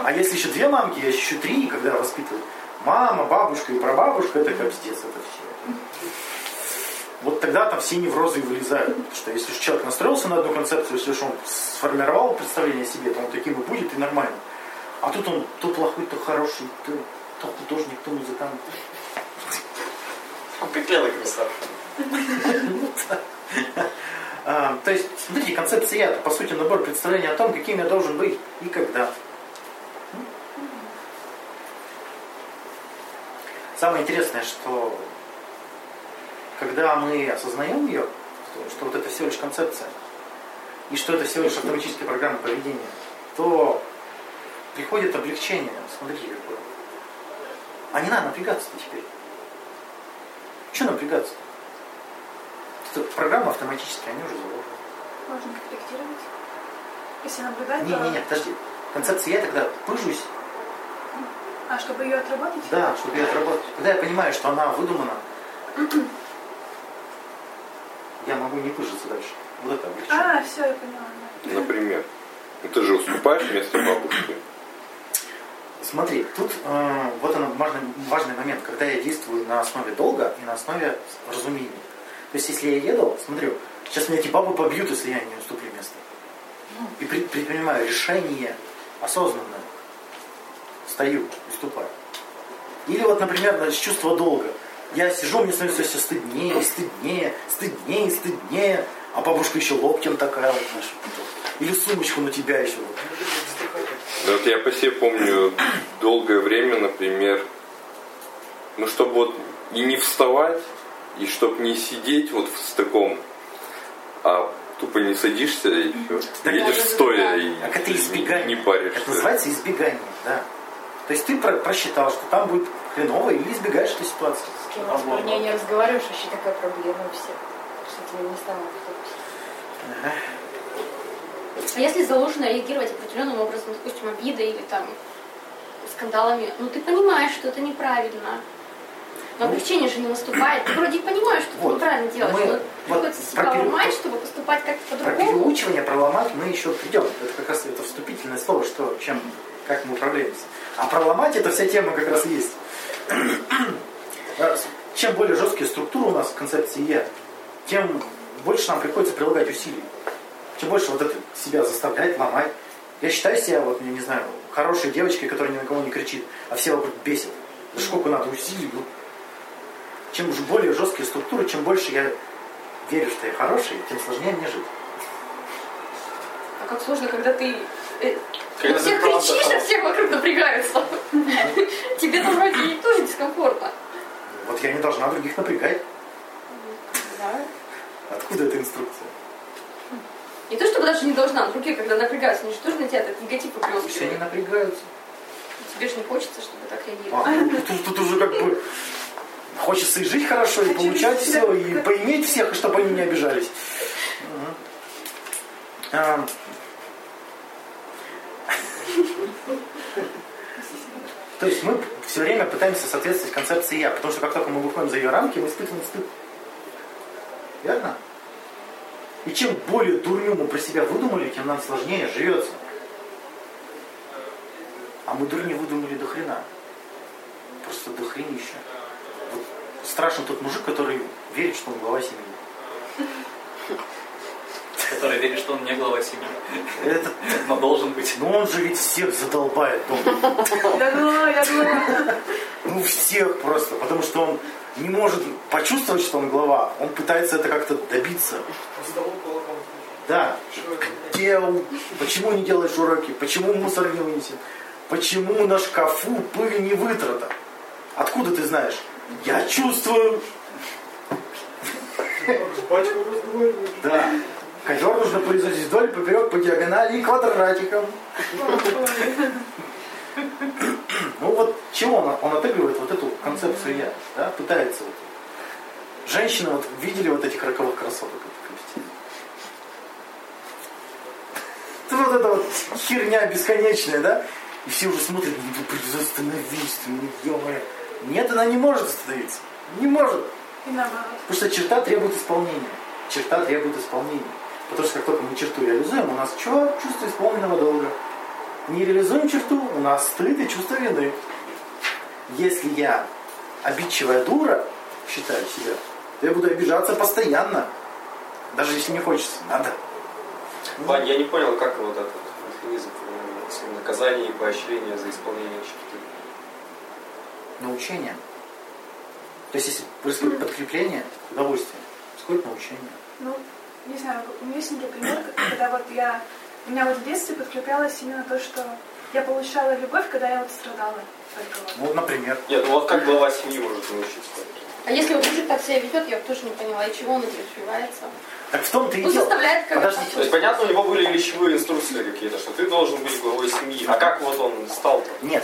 А если еще две мамки, есть еще три, когда воспитывают. Мама, бабушка и прабабушка, это капздец, это все. Вот тогда там все неврозы и вылезают. Потому что если уж человек настроился на одну концепцию, если уж он сформировал представление о себе, то он таким и будет, и нормально. А тут он то плохой, то хороший, то, то художник, то музыкант. Как Лена Красавчик. А, то есть, смотрите, концепция это по сути набор представлений о том, каким я должен быть и когда. Самое интересное, что когда мы осознаем ее, что, что вот это всего лишь концепция, и что это всего лишь автоматическая программа поведения, то приходит облегчение. Смотрите, какое. А не надо напрягаться теперь. Что напрягаться? Программа автоматическая, они уже заложены. Можно корректировать. Если наблюдать, Не, то... не, не, подожди. Концепция я тогда пыжусь, А, чтобы ее отработать? да, чтобы ее отработать. Когда я понимаю, что она выдумана, *clears throat* я могу не пыжиться дальше. Вот это облегчение. А, все, я поняла. да. Например. Ну, ты же уступаешь вместо бабушки. Смотри, тут э, вот он важный, важный момент, когда я действую на основе долга и на основе разумения. То есть, если я еду, смотрю, сейчас меня эти бабы побьют, если я не уступлю место. И при- предпринимаю решение осознанное. Стою, уступаю. Или вот, например, чувство долга. Я сижу, мне становится все стыднее, стыднее, стыднее, стыднее. А бабушка еще локтем такая вот, знаешь. Или сумочку на тебя еще. Вот. Да вот я по себе помню долгое время, например, ну чтобы вот и не вставать, и чтобы не сидеть вот в таком, а тупо не садишься и все. Да, Едешь стоя да. и Так это избегание. не паришься. Это называется избегание, да. То есть ты про- просчитал, что там будет хреново, и избегаешь этой ситуации. С кем с парней не разговариваешь, вообще такая проблема у всех. Что тебе не стало. А если заложено реагировать определенным образом, допустим, обида или там скандалами, ну ты понимаешь, что это неправильно. Но облегчение же не наступает. Ты вроде и понимаешь, что Вот. ты неправильно делаешь, Мы- но вот приходится себя про пере- ломать, чтобы поступать как-то Про по-другому. переучивание, про ломать мы еще придем. Это как раз это вступительное слово, что, чем, как мы управляемся. А про ломать это вся тема как раз есть. *clears throat* Чем более жесткие структуры у нас в концепции «я», тем больше нам приходится прилагать усилий. Чем больше вот это себя заставлять, ломать. Я считаю себя, вот, я не знаю, хорошей девочкой, которая ни на кого не кричит, а все вокруг бесит. Да сколько надо усилий. Ну. Чем же более жесткие структуры, чем больше я верю, что я хороший, тем сложнее мне жить. А как сложно, когда ты э, Когда ты всех кричишь, а все вокруг напрягаются. *laughs* Тебе там вроде тоже дискомфортно. Вот я не должна других напрягать. Да. Откуда эта инструкция? Не то чтобы даже не должна, но другие, когда напрягаются, они же тоже на тебя этот негатив Все они выплескивают. напрягаются. Тебе же не хочется, чтобы так А, реагировать. тут, тут уже как бы хочется и жить хорошо, и получать все, и поиметь всех, чтобы они не обижались. То есть мы все время пытаемся соответствовать концепции я, потому что как только мы выходим за ее рамки, мы испытываем стыд. Верно? И чем более дурню мы про себя выдумали, тем нам сложнее живется. А мы дурни выдумали до хрена. Просто до хренища. Страшен тот мужик, который верит, что он глава семьи. Который верит, что он не глава семьи. Это, Но должен быть. ну он же ведь всех задолбает дома. Я глава, я глава. Ну всех просто. Потому что он не может почувствовать, что он глава. Он пытается это как-то добиться. Да. Где, почему не делаешь уроки? Почему мусор не вынесен? Почему на шкафу пыль не вытрата? Откуда ты знаешь? Я чувствую. Да. Ковер нужно производить вдоль, поперек, по диагонали и квадратиком. Ну вот чего он, он отыгрывает вот эту концепцию я, да, пытается вот. Женщины вот видели вот этих роковых красоток Кристины? Это вот эта вот херня бесконечная, да? И все уже смотрят, ну остановись, ты, ну ё-моё. Нет, она не может остановиться. Не может. И наоборот. Потому что черта требует исполнения. Черта требует исполнения. Потому что как только мы черту реализуем, у нас что? Чувство исполненного долга. Не реализуем черту, у нас стыд и чувство вины. Если я обидчивая дура, считаю себя, то я буду обижаться постоянно. Даже если не хочется. Надо. Вань, я не понял, как вот этот механизм наказания и поощрения за исполнение черты. Научение. То есть если происходит подкрепление, удовольствие, происходит научение. Ну, не знаю, у меня есть некий пример, когда вот я... У меня вот в детстве подкреплялось именно то, что я получала любовь, когда я вот страдала. Только вот. Ну, вот, например. Нет, ну вот как глава семьи может научиться? А если вот мужик так себя ведет, я тоже не поняла, и чего он этим добивается? Так в том-то и Ну, дело. заставляет как Подождите. То есть, понятно, у него были вещевые инструкции какие-то, что ты должен быть главой семьи. А как вот он стал-то? Нет.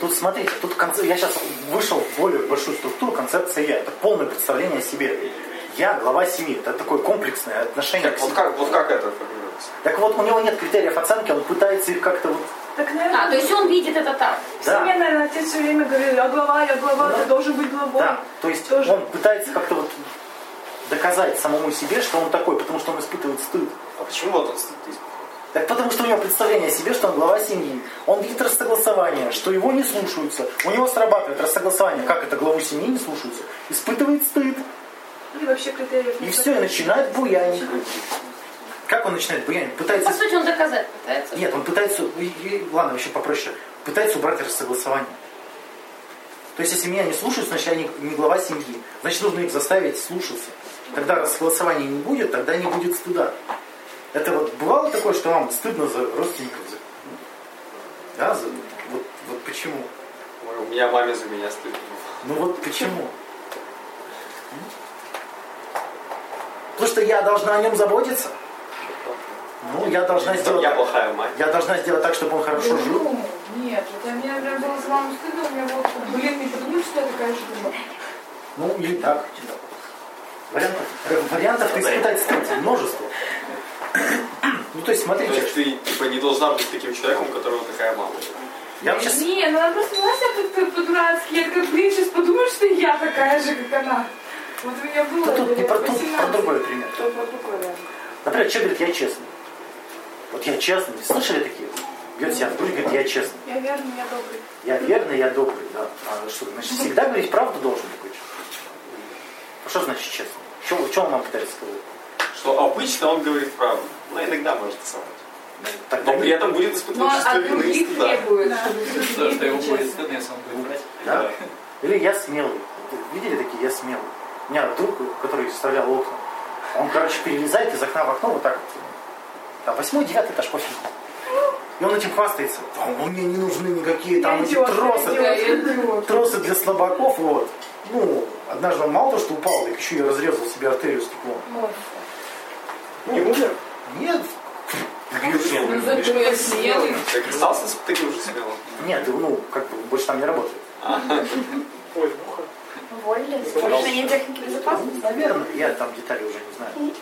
Тут смотрите, тут конце- я сейчас вышел в более большую структуру концепция я. Это полное представление о себе. Я глава семьи. Это такое комплексное отношение Так, к вот, себе. как, вот как это формируется? Так вот, у него нет критериев оценки, он пытается их как-то вот... Так, наверное, А, то есть он видит это так. Да. семье, наверное, отец все время говорил, я глава, я глава, Да. ты должен быть главой. Да, то есть Тоже. он пытается как-то вот доказать самому себе, что он такой, потому что он испытывает стыд. А почему вот он стыд испытывает? Так потому что у него представление о себе, что он глава семьи. Он видит рассогласование, что его не слушаются. У него срабатывает рассогласование. Как это главу семьи не слушаются? Испытывает стыд. И вообще критериев И все, и начинает буянить. Как он начинает буянить? По Пытается... сути, он доказать пытается. Нет, он пытается... Ладно, еще попроще. Пытается убрать рассогласование. То есть, если меня не слушают, значит, я не, не глава семьи. Значит, нужно их заставить слушаться. Когда рассогласования не будет, тогда не будет стыда. Это вот бывало такое, что вам стыдно за родственников? За, да, за, вот, вот почему? Ой, У меня маме за меня стыдно. Ну вот почему? Потому что я должна о нем заботиться. Ну, я должна Там сделать... я плохая мать. Я должна сделать так, чтобы он хорошо жил. Нет, это мне прям было за маму стыдно, у меня вот, блин, не подумай, что я такая же дура. Ну, или так. Вариантов, э, вариантов испытать стыд множество. *coughs* Ну, то есть, То смотрите, есть ты типа не должна быть таким человеком, у которого такая мама. Я вообще... с- Не, ну она просто вела себя как-то по-дурацки. Я такая, блин, сейчас подумаю, что я такая же, как она. Вот у меня было Да тут не про, тут про 18. другой пример. То про другой, да. Например, человек говорит, я честный. Вот я честный. Слышали такие? Бьет себя в грудь, говорит, я честный. Я верный, я добрый. Я верный, я добрый, да. А что, значит, всегда говорить правду должен такой человек? А Что значит честно? Что, что он вам пытается сказать? Что обычно он говорит правду, но иногда может соврать. Ну, Тогда Но при этом будет испытывать Но чувство вины Да. Да, что ему были будет стыдно, если он будет врать. Да? Или я смелый. Видели такие я смелый? У меня друг, который вставлял окна, он, короче, перелезает из окна в окно вот так вот. Там восьмой, девятый этаж пофиг. И он этим хвастается. «А Мне не нужны никакие там эти тросы. Тросы для слабаков, вот. Ну, однажды он мало того, что упал, так еще и разрезал себе артерию стеклом. Не умер? Нет. Ну. Так остался с таким же смелым. Нет, ну, как бы больше там не работает. Ой, муха. Уволили? Повышение техники безопасности? Наверное, я там детали уже не знаю.